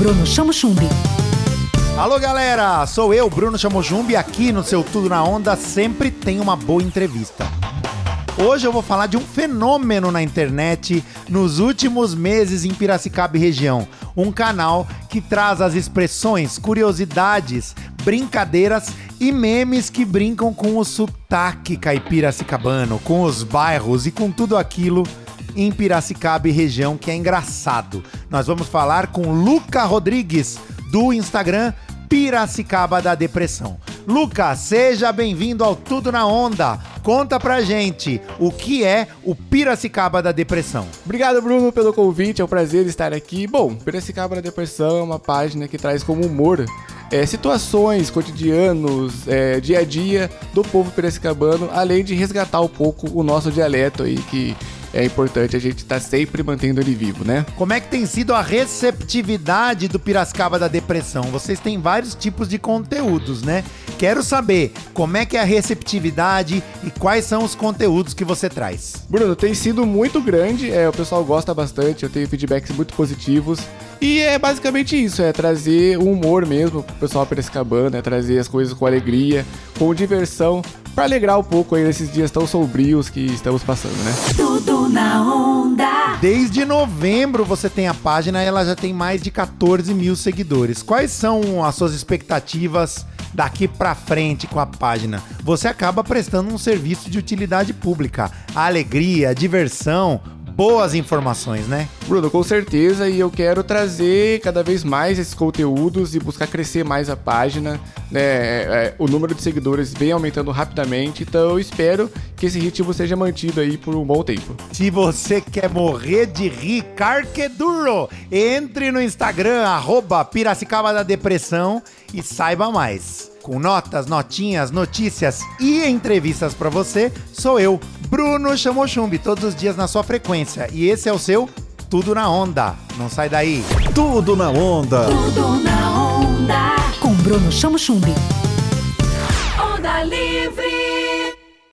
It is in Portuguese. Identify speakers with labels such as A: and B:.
A: Bruno Chamo Chumbi.
B: Alô galera, sou eu, Bruno Chamojumbi, aqui no seu Tudo na Onda sempre tem uma boa entrevista. Hoje eu vou falar de um fenômeno na internet nos últimos meses em Piracicaba e região. Um canal que traz as expressões, curiosidades, brincadeiras e memes que brincam com o sotaque caipiracicabano, com os bairros e com tudo aquilo em Piracicaba e região que é engraçado. Nós vamos falar com Luca Rodrigues do Instagram Piracicaba da Depressão. Lucas, seja bem-vindo ao Tudo na Onda. Conta pra gente o que é o Piracicaba da Depressão.
C: Obrigado, Bruno, pelo convite. É um prazer estar aqui. Bom, Piracicaba da Depressão é uma página que traz como humor é, situações, cotidianos, é, dia a dia do povo piracicabano, além de resgatar um pouco o nosso dialeto aí que é importante a gente estar tá sempre mantendo ele vivo, né?
B: Como é que tem sido a receptividade do Piracicaba da Depressão? Vocês têm vários tipos de conteúdos, né? Quero saber como é que é a receptividade e quais são os conteúdos que você traz.
C: Bruno, tem sido muito grande, é, o pessoal gosta bastante, eu tenho feedbacks muito positivos. E é basicamente isso, é trazer o humor mesmo pro pessoal piracicabano, é trazer as coisas com alegria, com diversão, para alegrar um pouco aí nesses dias tão sombrios que estamos passando, né?
A: Tudo na onda.
B: Desde novembro você tem a página e ela já tem mais de 14 mil seguidores. Quais são as suas expectativas daqui para frente com a página? Você acaba prestando um serviço de utilidade pública. A alegria, a diversão, boas informações, né?
C: Bruno, com certeza, e eu quero trazer cada vez mais esses conteúdos e buscar crescer mais a página. Né? É, é, o número de seguidores vem aumentando rapidamente, então eu espero que esse ritmo seja mantido aí por um bom tempo.
B: Se você quer morrer de rir, carqueduro, entre no Instagram, arroba Piracicaba da Depressão e saiba mais com notas, notinhas, notícias e entrevistas para você, sou eu, Bruno Chamochumbi, todos os dias na sua frequência. E esse é o seu Tudo na Onda. Não sai daí.
A: Tudo na Onda. Tudo na Onda. Com Bruno Chamochumbi. Onda Livre.